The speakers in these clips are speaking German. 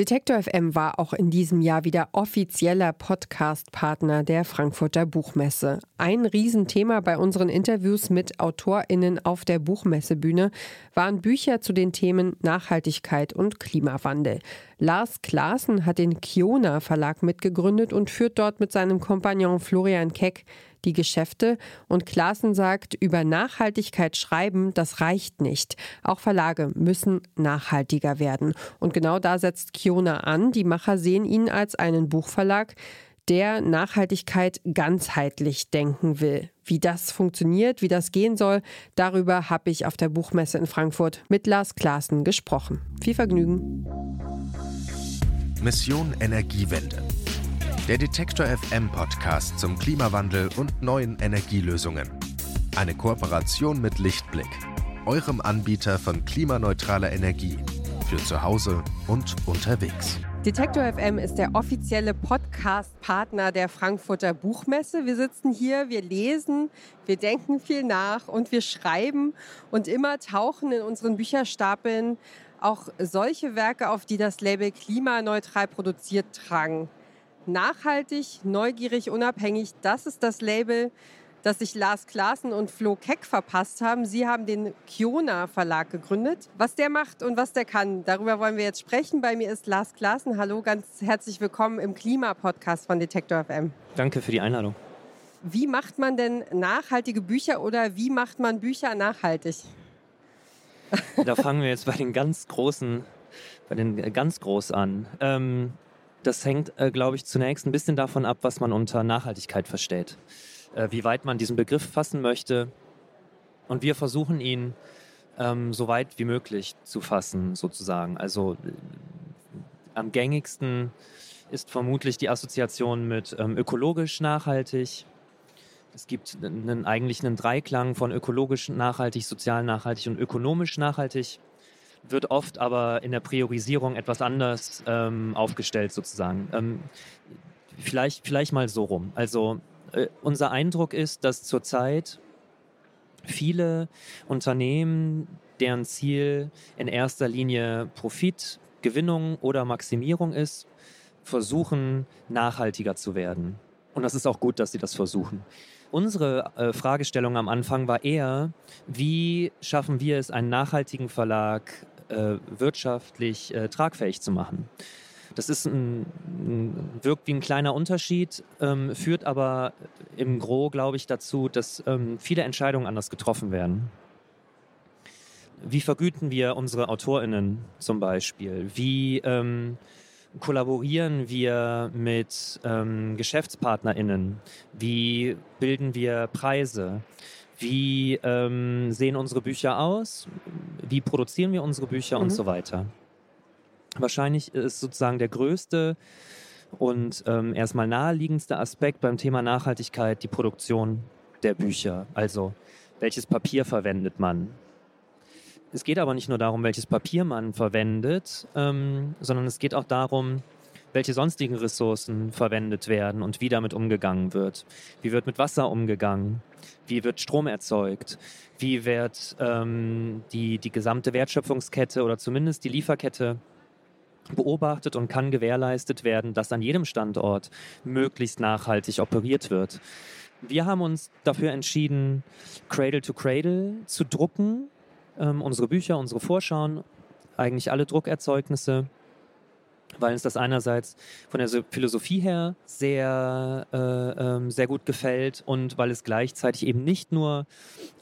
Detektor FM war auch in diesem Jahr wieder offizieller Podcast-Partner der Frankfurter Buchmesse. Ein Riesenthema bei unseren Interviews mit AutorInnen auf der Buchmessebühne waren Bücher zu den Themen Nachhaltigkeit und Klimawandel. Lars Klaassen hat den Kiona Verlag mitgegründet und führt dort mit seinem Kompagnon Florian Keck die Geschäfte und Klaassen sagt, über Nachhaltigkeit schreiben, das reicht nicht. Auch Verlage müssen nachhaltiger werden. Und genau da setzt Kiona an. Die Macher sehen ihn als einen Buchverlag, der Nachhaltigkeit ganzheitlich denken will. Wie das funktioniert, wie das gehen soll, darüber habe ich auf der Buchmesse in Frankfurt mit Lars Klaassen gesprochen. Viel Vergnügen. Mission Energiewende. Der Detektor FM Podcast zum Klimawandel und neuen Energielösungen. Eine Kooperation mit Lichtblick, eurem Anbieter von klimaneutraler Energie für zu Hause und unterwegs. Detektor FM ist der offizielle Podcast-Partner der Frankfurter Buchmesse. Wir sitzen hier, wir lesen, wir denken viel nach und wir schreiben und immer tauchen in unseren Bücherstapeln auch solche Werke auf, die das Label klimaneutral produziert tragen. Nachhaltig, neugierig, unabhängig, das ist das Label, das sich Lars Klaassen und Flo Keck verpasst haben. Sie haben den Kiona Verlag gegründet. Was der macht und was der kann, darüber wollen wir jetzt sprechen. Bei mir ist Lars Klaassen. Hallo, ganz herzlich willkommen im Klima-Podcast von Detektor FM. Danke für die Einladung. Wie macht man denn nachhaltige Bücher oder wie macht man Bücher nachhaltig? Da fangen wir jetzt bei den ganz großen, bei den ganz groß an. Ähm, das hängt, äh, glaube ich, zunächst ein bisschen davon ab, was man unter Nachhaltigkeit versteht. Äh, wie weit man diesen Begriff fassen möchte. Und wir versuchen ihn ähm, so weit wie möglich zu fassen, sozusagen. Also äh, am gängigsten ist vermutlich die Assoziation mit ähm, ökologisch nachhaltig. Es gibt einen, eigentlich einen Dreiklang von ökologisch nachhaltig, sozial nachhaltig und ökonomisch nachhaltig wird oft aber in der Priorisierung etwas anders ähm, aufgestellt sozusagen. Ähm, vielleicht, vielleicht mal so rum. Also äh, unser Eindruck ist, dass zurzeit viele Unternehmen, deren Ziel in erster Linie Profit, Gewinnung oder Maximierung ist, versuchen nachhaltiger zu werden. Und das ist auch gut, dass sie das versuchen. Unsere äh, Fragestellung am Anfang war eher, wie schaffen wir es, einen nachhaltigen Verlag äh, wirtschaftlich äh, tragfähig zu machen. Das ist ein, wirkt wie ein kleiner Unterschied, ähm, führt aber im Gro, glaube ich, dazu, dass ähm, viele Entscheidungen anders getroffen werden. Wie vergüten wir unsere AutorInnen zum Beispiel? Wie ähm, kollaborieren wir mit ähm, GeschäftspartnerInnen? Wie bilden wir Preise? Wie ähm, sehen unsere Bücher aus? Wie produzieren wir unsere Bücher mhm. und so weiter? Wahrscheinlich ist sozusagen der größte und ähm, erstmal naheliegendste Aspekt beim Thema Nachhaltigkeit die Produktion der Bücher. Also welches Papier verwendet man? Es geht aber nicht nur darum, welches Papier man verwendet, ähm, sondern es geht auch darum, welche sonstigen Ressourcen verwendet werden und wie damit umgegangen wird. Wie wird mit Wasser umgegangen? Wie wird Strom erzeugt? Wie wird ähm, die, die gesamte Wertschöpfungskette oder zumindest die Lieferkette beobachtet und kann gewährleistet werden, dass an jedem Standort möglichst nachhaltig operiert wird. Wir haben uns dafür entschieden, Cradle to Cradle zu drucken, ähm, unsere Bücher, unsere Vorschauen, eigentlich alle Druckerzeugnisse weil uns das einerseits von der Philosophie her sehr, äh, ähm, sehr gut gefällt und weil es gleichzeitig eben nicht nur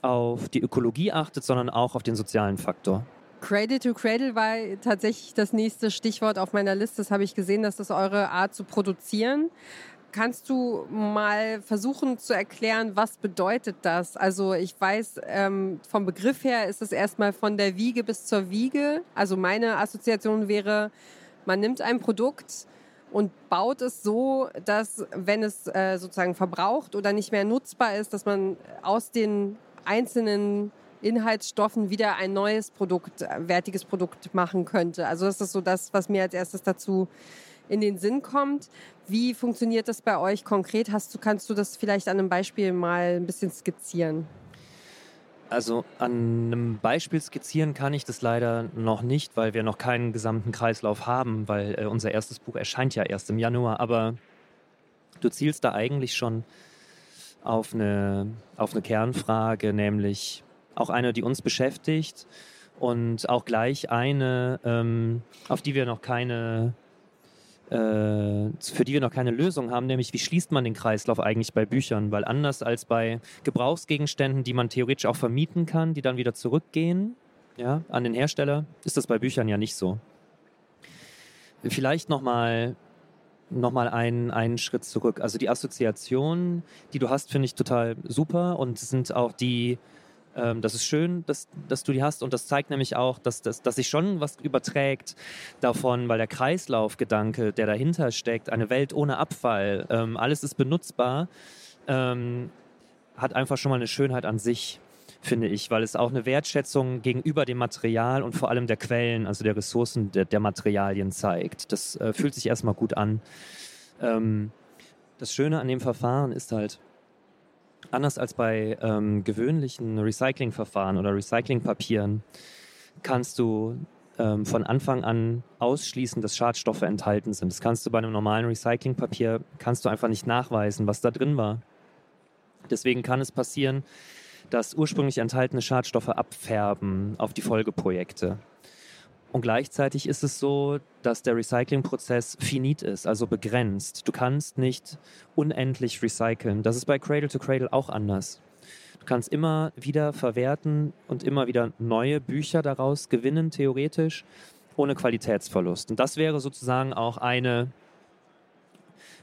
auf die Ökologie achtet, sondern auch auf den sozialen Faktor. Cradle to Cradle war tatsächlich das nächste Stichwort auf meiner Liste. Das habe ich gesehen, dass das eure Art zu produzieren. Kannst du mal versuchen zu erklären, was bedeutet das? Also ich weiß, ähm, vom Begriff her ist es erstmal von der Wiege bis zur Wiege. Also meine Assoziation wäre, man nimmt ein Produkt und baut es so, dass wenn es äh, sozusagen verbraucht oder nicht mehr nutzbar ist, dass man aus den einzelnen Inhaltsstoffen wieder ein neues Produkt, äh, wertiges Produkt machen könnte. Also das ist so das, was mir als erstes dazu in den Sinn kommt. Wie funktioniert das bei euch konkret? Hast du, kannst du das vielleicht an einem Beispiel mal ein bisschen skizzieren? Also an einem Beispiel skizzieren kann ich das leider noch nicht, weil wir noch keinen gesamten Kreislauf haben, weil äh, unser erstes Buch erscheint ja erst im Januar. Aber du zielst da eigentlich schon auf eine, auf eine Kernfrage, nämlich auch eine, die uns beschäftigt und auch gleich eine, ähm, auf die wir noch keine für die wir noch keine Lösung haben, nämlich wie schließt man den Kreislauf eigentlich bei Büchern? Weil anders als bei Gebrauchsgegenständen, die man theoretisch auch vermieten kann, die dann wieder zurückgehen ja, an den Hersteller, ist das bei Büchern ja nicht so. Vielleicht nochmal noch mal einen, einen Schritt zurück. Also die Assoziationen, die du hast, finde ich total super und sind auch die, ähm, das ist schön, dass, dass du die hast und das zeigt nämlich auch, dass, dass, dass sich schon was überträgt davon, weil der Kreislaufgedanke, der dahinter steckt, eine Welt ohne Abfall, ähm, alles ist benutzbar, ähm, hat einfach schon mal eine Schönheit an sich finde ich, weil es auch eine Wertschätzung gegenüber dem Material und vor allem der Quellen, also der Ressourcen der, der Materialien zeigt. Das äh, fühlt sich erstmal gut an. Ähm, das Schöne an dem Verfahren ist halt, anders als bei ähm, gewöhnlichen Recyclingverfahren oder Recyclingpapieren, kannst du ähm, von Anfang an ausschließen, dass Schadstoffe enthalten sind. Das kannst du bei einem normalen Recyclingpapier, kannst du einfach nicht nachweisen, was da drin war. Deswegen kann es passieren, dass ursprünglich enthaltene Schadstoffe abfärben auf die Folgeprojekte. Und gleichzeitig ist es so, dass der Recyclingprozess finit ist, also begrenzt. Du kannst nicht unendlich recyceln. Das ist bei Cradle to Cradle auch anders. Du kannst immer wieder verwerten und immer wieder neue Bücher daraus gewinnen, theoretisch, ohne Qualitätsverlust. Und das wäre sozusagen auch eine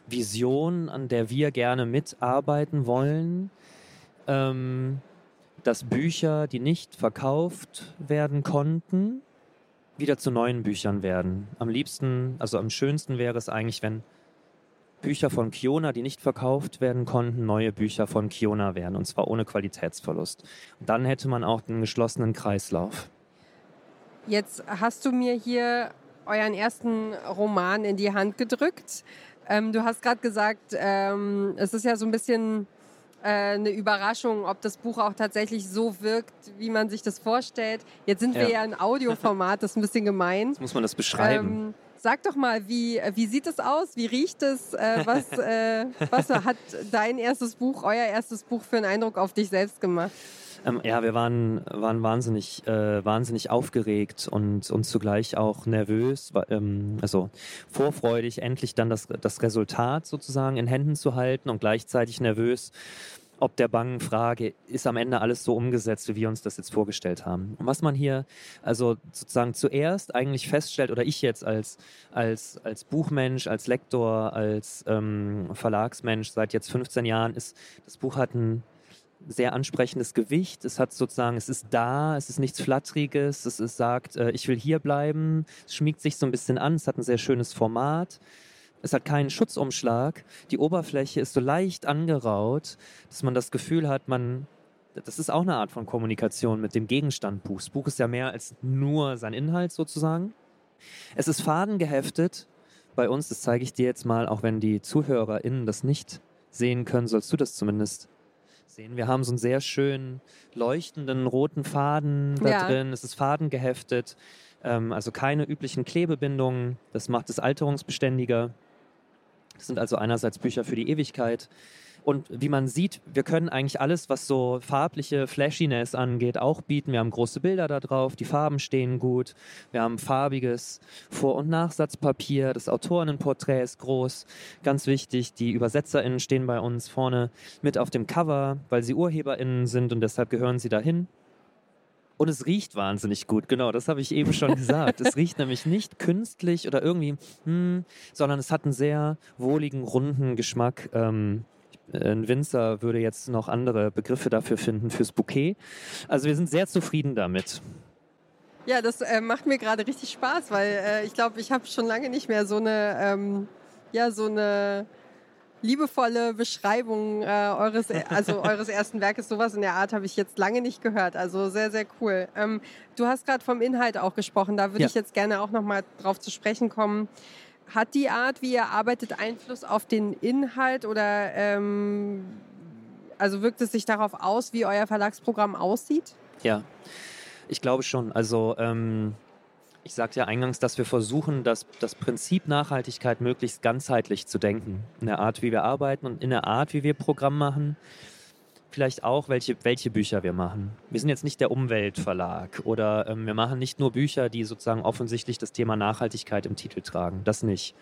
Vision, an der wir gerne mitarbeiten wollen. Ähm, dass Bücher, die nicht verkauft werden konnten, wieder zu neuen Büchern werden. Am liebsten, also am schönsten wäre es eigentlich, wenn Bücher von Kiona, die nicht verkauft werden konnten, neue Bücher von Kiona wären, und zwar ohne Qualitätsverlust. Und dann hätte man auch den geschlossenen Kreislauf. Jetzt hast du mir hier euren ersten Roman in die Hand gedrückt. Ähm, du hast gerade gesagt, ähm, es ist ja so ein bisschen eine Überraschung, ob das Buch auch tatsächlich so wirkt, wie man sich das vorstellt. Jetzt sind wir ja, ja in Audioformat, das ist ein bisschen gemein. Jetzt muss man das beschreiben. Ähm, sag doch mal, wie, wie sieht es aus? Wie riecht es? Äh, was, äh, was hat dein erstes Buch, euer erstes Buch für einen Eindruck auf dich selbst gemacht? Ähm, ja, wir waren, waren wahnsinnig, äh, wahnsinnig aufgeregt und, und zugleich auch nervös, ähm, also vorfreudig, endlich dann das, das Resultat sozusagen in Händen zu halten und gleichzeitig nervös, ob der bangen Frage, ist am Ende alles so umgesetzt, wie wir uns das jetzt vorgestellt haben. Und was man hier also sozusagen zuerst eigentlich feststellt, oder ich jetzt als, als, als Buchmensch, als Lektor, als ähm, Verlagsmensch seit jetzt 15 Jahren, ist, das Buch hat ein sehr ansprechendes Gewicht. Es hat sozusagen, es ist da, es ist nichts Flatteriges, es ist, sagt, äh, ich will hier bleiben, es schmiegt sich so ein bisschen an, es hat ein sehr schönes Format. Es hat keinen Schutzumschlag. Die Oberfläche ist so leicht angeraut, dass man das Gefühl hat, man, das ist auch eine Art von Kommunikation mit dem Gegenstand Buch. Das Buch ist ja mehr als nur sein Inhalt sozusagen. Es ist fadengeheftet. Bei uns, das zeige ich dir jetzt mal, auch wenn die ZuhörerInnen das nicht sehen können, sollst du das zumindest sehen. Wir haben so einen sehr schönen leuchtenden roten Faden da ja. drin. Es ist fadengeheftet, ähm, also keine üblichen Klebebindungen. Das macht es alterungsbeständiger. Das sind also einerseits Bücher für die Ewigkeit. Und wie man sieht, wir können eigentlich alles, was so farbliche Flashiness angeht, auch bieten. Wir haben große Bilder da drauf, die Farben stehen gut. Wir haben farbiges Vor- und Nachsatzpapier. Das Autorinnenporträt ist groß. Ganz wichtig, die ÜbersetzerInnen stehen bei uns vorne mit auf dem Cover, weil sie UrheberInnen sind und deshalb gehören sie dahin. Und es riecht wahnsinnig gut, genau, das habe ich eben schon gesagt. es riecht nämlich nicht künstlich oder irgendwie, hm, sondern es hat einen sehr wohligen, runden Geschmack. Ähm, ein Winzer würde jetzt noch andere Begriffe dafür finden, fürs Bouquet. Also wir sind sehr zufrieden damit. Ja, das äh, macht mir gerade richtig Spaß, weil äh, ich glaube, ich habe schon lange nicht mehr so eine, ähm, ja, so eine liebevolle Beschreibung äh, eures, also eures ersten Werkes. Sowas in der Art habe ich jetzt lange nicht gehört. Also sehr, sehr cool. Ähm, du hast gerade vom Inhalt auch gesprochen. Da würde ja. ich jetzt gerne auch noch mal drauf zu sprechen kommen. Hat die Art, wie ihr arbeitet, Einfluss auf den Inhalt oder ähm, also wirkt es sich darauf aus, wie euer Verlagsprogramm aussieht? Ja, ich glaube schon. Also ähm, ich sagte ja eingangs, dass wir versuchen, das, das Prinzip Nachhaltigkeit möglichst ganzheitlich zu denken. In der Art, wie wir arbeiten und in der Art, wie wir Programm machen. Vielleicht auch, welche, welche Bücher wir machen. Wir sind jetzt nicht der Umweltverlag oder ähm, wir machen nicht nur Bücher, die sozusagen offensichtlich das Thema Nachhaltigkeit im Titel tragen. Das nicht.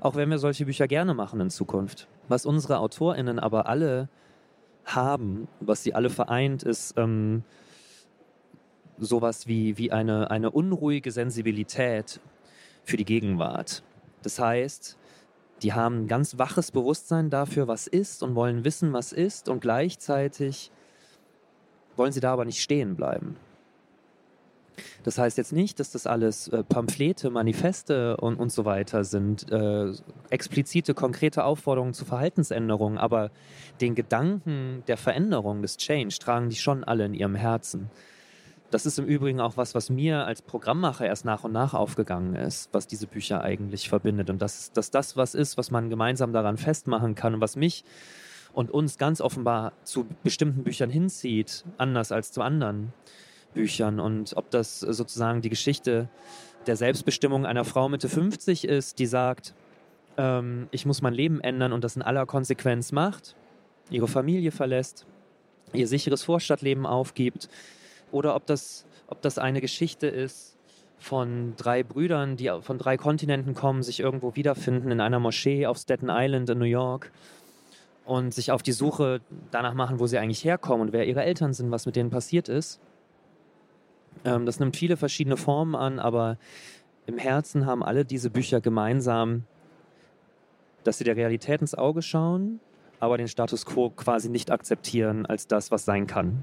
Auch wenn wir solche Bücher gerne machen in Zukunft. Was unsere AutorInnen aber alle haben, was sie alle vereint, ist ähm, sowas wie, wie eine, eine unruhige Sensibilität für die Gegenwart. Das heißt, die haben ein ganz waches Bewusstsein dafür, was ist und wollen wissen, was ist und gleichzeitig wollen sie da aber nicht stehen bleiben. Das heißt jetzt nicht, dass das alles äh, Pamphlete, Manifeste und, und so weiter sind, äh, explizite, konkrete Aufforderungen zu Verhaltensänderungen, aber den Gedanken der Veränderung, des Change, tragen die schon alle in ihrem Herzen. Das ist im Übrigen auch was, was mir als Programmmacher erst nach und nach aufgegangen ist, was diese Bücher eigentlich verbindet. Und dass, dass das was ist, was man gemeinsam daran festmachen kann und was mich und uns ganz offenbar zu bestimmten Büchern hinzieht, anders als zu anderen Büchern. Und ob das sozusagen die Geschichte der Selbstbestimmung einer Frau Mitte 50 ist, die sagt, ähm, ich muss mein Leben ändern und das in aller Konsequenz macht, ihre Familie verlässt, ihr sicheres Vorstadtleben aufgibt, oder ob das, ob das eine Geschichte ist von drei Brüdern, die von drei Kontinenten kommen, sich irgendwo wiederfinden in einer Moschee auf Staten Island in New York und sich auf die Suche danach machen, wo sie eigentlich herkommen und wer ihre Eltern sind, was mit denen passiert ist. Ähm, das nimmt viele verschiedene Formen an, aber im Herzen haben alle diese Bücher gemeinsam, dass sie der Realität ins Auge schauen, aber den Status quo quasi nicht akzeptieren als das, was sein kann.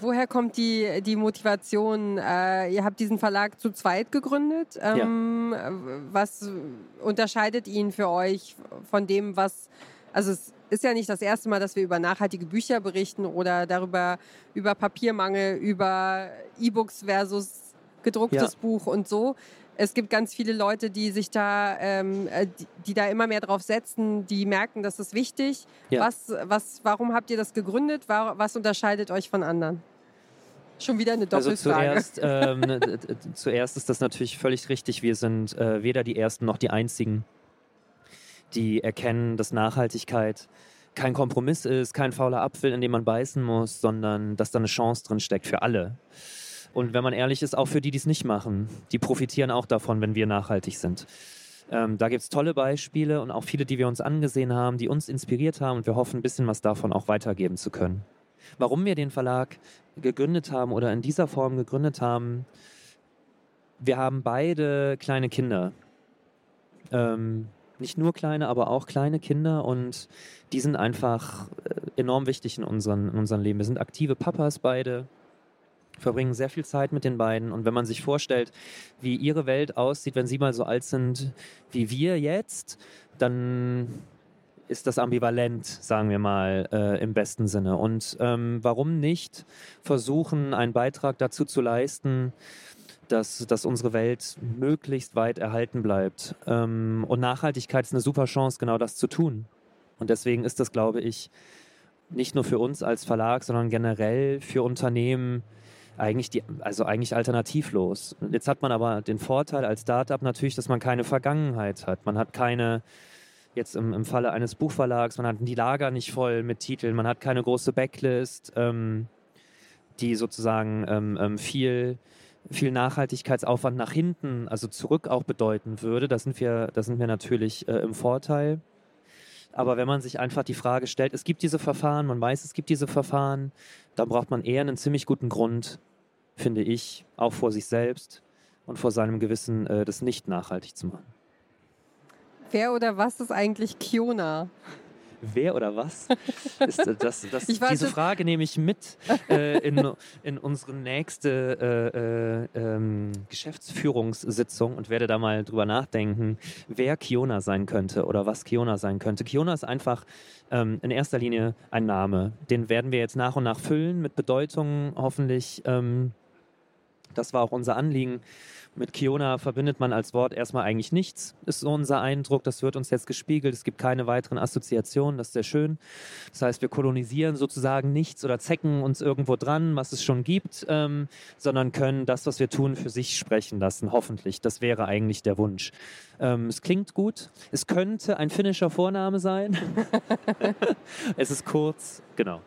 Woher kommt die, die Motivation? Äh, ihr habt diesen Verlag zu zweit gegründet. Ähm, ja. Was unterscheidet ihn für euch von dem, was, also es ist ja nicht das erste Mal, dass wir über nachhaltige Bücher berichten oder darüber, über Papiermangel, über E-Books versus gedrucktes ja. Buch und so. Es gibt ganz viele Leute, die sich da, ähm, äh, die, die, da immer mehr drauf setzen, die merken, das ist wichtig. Ja. Was, was, warum habt ihr das gegründet? Was unterscheidet euch von anderen? Schon wieder eine also Doppelfrage. Also zuerst, ähm, ne, zuerst ist das natürlich völlig richtig. Wir sind äh, weder die Ersten noch die Einzigen, die erkennen, dass Nachhaltigkeit kein Kompromiss ist, kein fauler Apfel, in dem man beißen muss, sondern dass da eine Chance drin steckt für alle. Und wenn man ehrlich ist, auch für die, die es nicht machen. Die profitieren auch davon, wenn wir nachhaltig sind. Ähm, da gibt es tolle Beispiele und auch viele, die wir uns angesehen haben, die uns inspiriert haben und wir hoffen, ein bisschen was davon auch weitergeben zu können. Warum wir den Verlag gegründet haben oder in dieser Form gegründet haben, wir haben beide kleine Kinder. Ähm, nicht nur kleine, aber auch kleine Kinder und die sind einfach äh, enorm wichtig in, unseren, in unserem Leben. Wir sind aktive Papas beide verbringen sehr viel Zeit mit den beiden. Und wenn man sich vorstellt, wie ihre Welt aussieht, wenn sie mal so alt sind wie wir jetzt, dann ist das ambivalent, sagen wir mal, äh, im besten Sinne. Und ähm, warum nicht versuchen, einen Beitrag dazu zu leisten, dass, dass unsere Welt möglichst weit erhalten bleibt. Ähm, und Nachhaltigkeit ist eine super Chance, genau das zu tun. Und deswegen ist das, glaube ich, nicht nur für uns als Verlag, sondern generell für Unternehmen eigentlich die, also eigentlich alternativlos. Jetzt hat man aber den Vorteil als Startup natürlich, dass man keine Vergangenheit hat. Man hat keine, jetzt im, im Falle eines Buchverlags, man hat die Lager nicht voll mit Titeln, man hat keine große Backlist, ähm, die sozusagen ähm, ähm, viel, viel Nachhaltigkeitsaufwand nach hinten, also zurück auch bedeuten würde. Da sind wir, da sind wir natürlich äh, im Vorteil. Aber wenn man sich einfach die Frage stellt, es gibt diese Verfahren, man weiß, es gibt diese Verfahren, dann braucht man eher einen ziemlich guten Grund, finde ich, auch vor sich selbst und vor seinem Gewissen, äh, das nicht nachhaltig zu machen. Wer oder was ist eigentlich Kiona? Wer oder was? Ist, das, das, diese Frage nehme ich mit äh, in, in unsere nächste äh, äh, ähm, Geschäftsführungssitzung und werde da mal drüber nachdenken, wer Kiona sein könnte oder was Kiona sein könnte. Kiona ist einfach ähm, in erster Linie ein Name. Den werden wir jetzt nach und nach füllen mit Bedeutungen, hoffentlich. Ähm, das war auch unser Anliegen mit Kiona verbindet man als Wort erstmal eigentlich nichts, ist so unser Eindruck. Das wird uns jetzt gespiegelt. Es gibt keine weiteren Assoziationen, das ist sehr schön. Das heißt, wir kolonisieren sozusagen nichts oder zecken uns irgendwo dran, was es schon gibt, ähm, sondern können das, was wir tun, für sich sprechen lassen, hoffentlich. Das wäre eigentlich der Wunsch. Ähm, es klingt gut. Es könnte ein finnischer Vorname sein. es ist kurz, genau.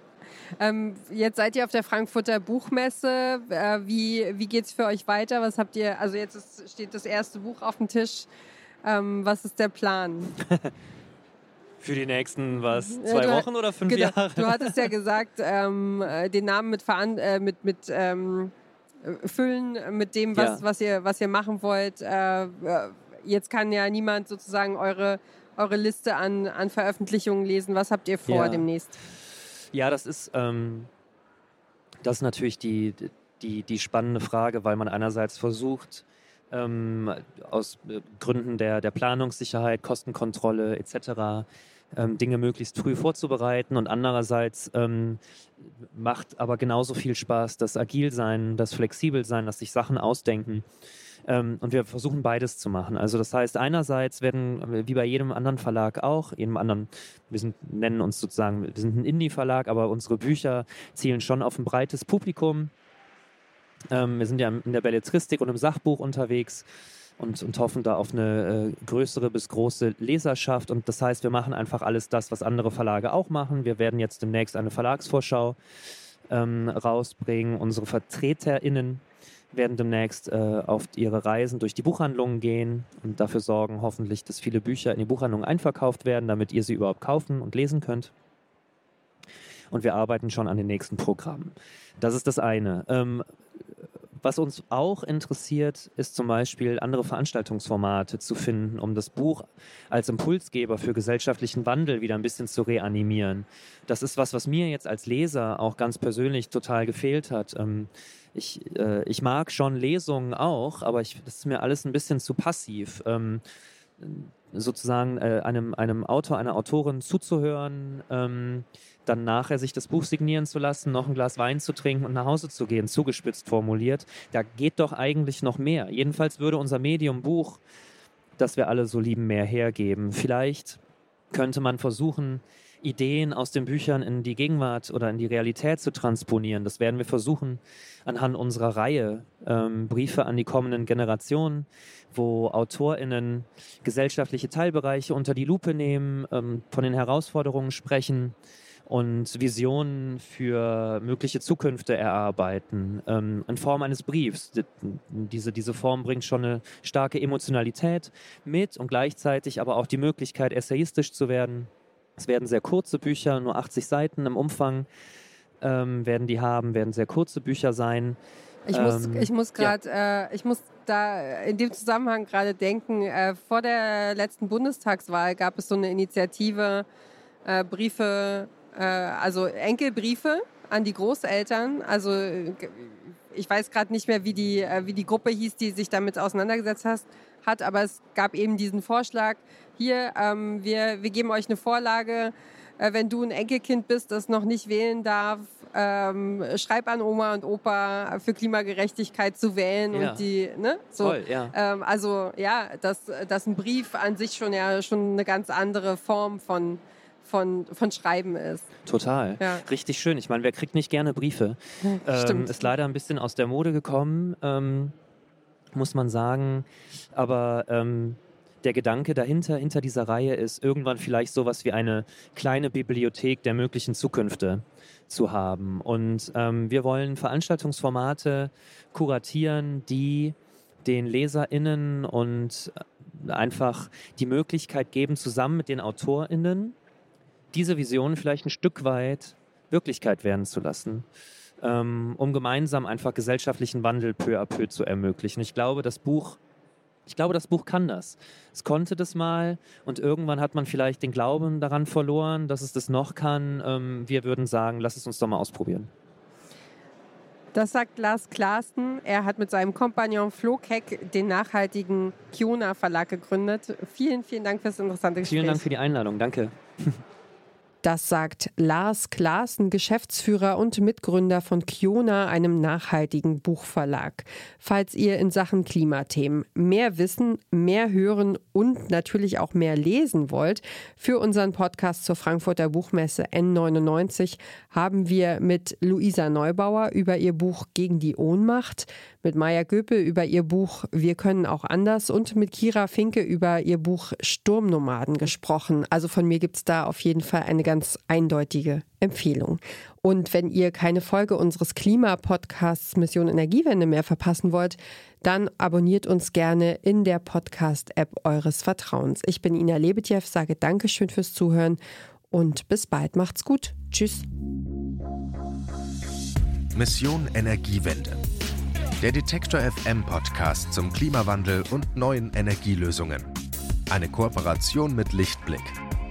Ähm, jetzt seid ihr auf der Frankfurter Buchmesse. Äh, wie wie geht es für euch weiter? Was habt ihr, also jetzt ist, steht das erste Buch auf dem Tisch. Ähm, was ist der Plan? Für die nächsten, was, zwei du, Wochen oder fünf genau, Jahre? Du hattest ja gesagt, ähm, äh, den Namen mit, Veran äh, mit, mit ähm, füllen mit dem, was, ja. was, ihr, was ihr machen wollt. Äh, äh, jetzt kann ja niemand sozusagen eure, eure Liste an, an Veröffentlichungen lesen. Was habt ihr vor ja. demnächst? Ja, das ist, ähm, das ist natürlich die, die, die spannende Frage, weil man einerseits versucht, ähm, aus äh, Gründen der, der Planungssicherheit, Kostenkontrolle etc. Ähm, Dinge möglichst früh vorzubereiten und andererseits ähm, macht aber genauso viel Spaß das Agilsein, das Flexibelsein, das sich Sachen ausdenken. Ähm, und wir versuchen beides zu machen. Also das heißt, einerseits werden, wie bei jedem anderen Verlag auch, jedem anderen, wir sind, nennen uns sozusagen, wir sind ein Indie-Verlag, aber unsere Bücher zielen schon auf ein breites Publikum. Ähm, wir sind ja in der Belletristik und im Sachbuch unterwegs und, und hoffen da auf eine äh, größere bis große Leserschaft. Und das heißt, wir machen einfach alles das, was andere Verlage auch machen. Wir werden jetzt demnächst eine Verlagsvorschau ähm, rausbringen. Unsere VertreterInnen werden demnächst äh, auf ihre Reisen durch die Buchhandlungen gehen und dafür sorgen, hoffentlich, dass viele Bücher in die Buchhandlungen einverkauft werden, damit ihr sie überhaupt kaufen und lesen könnt. Und wir arbeiten schon an den nächsten Programmen. Das ist das eine. Ähm, was uns auch interessiert, ist zum Beispiel andere Veranstaltungsformate zu finden, um das Buch als Impulsgeber für gesellschaftlichen Wandel wieder ein bisschen zu reanimieren. Das ist was, was mir jetzt als Leser auch ganz persönlich total gefehlt hat. Ähm, ich, äh, ich mag schon Lesungen auch, aber ich, das ist mir alles ein bisschen zu passiv. Ähm, sozusagen äh, einem, einem Autor, einer Autorin zuzuhören, ähm, dann nachher sich das Buch signieren zu lassen, noch ein Glas Wein zu trinken und nach Hause zu gehen, zugespitzt formuliert. Da geht doch eigentlich noch mehr. Jedenfalls würde unser Medium Buch, das wir alle so lieben, mehr hergeben. Vielleicht könnte man versuchen, Ideen aus den Büchern in die Gegenwart oder in die Realität zu transponieren. Das werden wir versuchen anhand unserer Reihe ähm, Briefe an die kommenden Generationen, wo AutorInnen gesellschaftliche Teilbereiche unter die Lupe nehmen, ähm, von den Herausforderungen sprechen und Visionen für mögliche Zukünfte erarbeiten ähm, in Form eines Briefs. Diese, diese Form bringt schon eine starke Emotionalität mit und gleichzeitig aber auch die Möglichkeit, essayistisch zu werden es werden sehr kurze Bücher, nur 80 Seiten im Umfang ähm, werden die haben, werden sehr kurze Bücher sein. Ich muss, ähm, ich muss gerade, ja. äh, ich muss da in dem Zusammenhang gerade denken, äh, vor der letzten Bundestagswahl gab es so eine Initiative, äh, Briefe, äh, also Enkelbriefe an die Großeltern. Also ich weiß gerade nicht mehr, wie die, äh, wie die Gruppe hieß, die sich damit auseinandergesetzt hat, hat aber es gab eben diesen Vorschlag, hier, ähm, wir, wir geben euch eine Vorlage, äh, wenn du ein Enkelkind bist, das noch nicht wählen darf, ähm, schreib an Oma und Opa für Klimagerechtigkeit zu wählen ja. und die, ne? So, Toll, ja. Ähm, also ja, dass, dass ein Brief an sich schon ja schon eine ganz andere Form von von, von Schreiben ist. Total. Ja. Richtig schön. Ich meine, wer kriegt nicht gerne Briefe? Ähm, ist leider ein bisschen aus der Mode gekommen. Ähm, muss man sagen. Aber ähm, der Gedanke dahinter, hinter dieser Reihe ist, irgendwann vielleicht sowas wie eine kleine Bibliothek der möglichen Zukünfte zu haben. Und ähm, wir wollen Veranstaltungsformate kuratieren, die den LeserInnen und äh, einfach die Möglichkeit geben, zusammen mit den AutorInnen diese Vision vielleicht ein Stück weit Wirklichkeit werden zu lassen ähm, um gemeinsam einfach gesellschaftlichen Wandel peu à peu zu ermöglichen. Ich glaube, das Buch Ich glaube, das Buch kann das. Es konnte das mal und irgendwann hat man vielleicht den Glauben daran verloren, dass es das noch kann. Ähm, wir würden sagen, lass es uns doch mal ausprobieren. Das sagt Lars Klaasten. Er hat mit seinem Kompagnon Flo Keck den nachhaltigen Kiona Verlag gegründet. Vielen, vielen Dank fürs interessante Gespräch. Vielen Dank für die Einladung. Danke. Das sagt Lars Klaassen, Geschäftsführer und Mitgründer von Kiona, einem nachhaltigen Buchverlag. Falls ihr in Sachen Klimathemen mehr wissen, mehr hören und natürlich auch mehr lesen wollt, für unseren Podcast zur Frankfurter Buchmesse N99 haben wir mit Luisa Neubauer über ihr Buch Gegen die Ohnmacht, mit Maya Göpel über ihr Buch Wir können auch anders und mit Kira Finke über ihr Buch Sturmnomaden gesprochen. Also von mir gibt es da auf jeden Fall eine ganz eindeutige Empfehlung. Und wenn ihr keine Folge unseres Klimapodcasts Mission Energiewende mehr verpassen wollt, dann abonniert uns gerne in der Podcast-App eures Vertrauens. Ich bin Ina Lebetjew, sage Dankeschön fürs Zuhören und bis bald. Macht's gut. Tschüss. Mission Energiewende. Der Detektor FM Podcast zum Klimawandel und neuen Energielösungen. Eine Kooperation mit Lichtblick,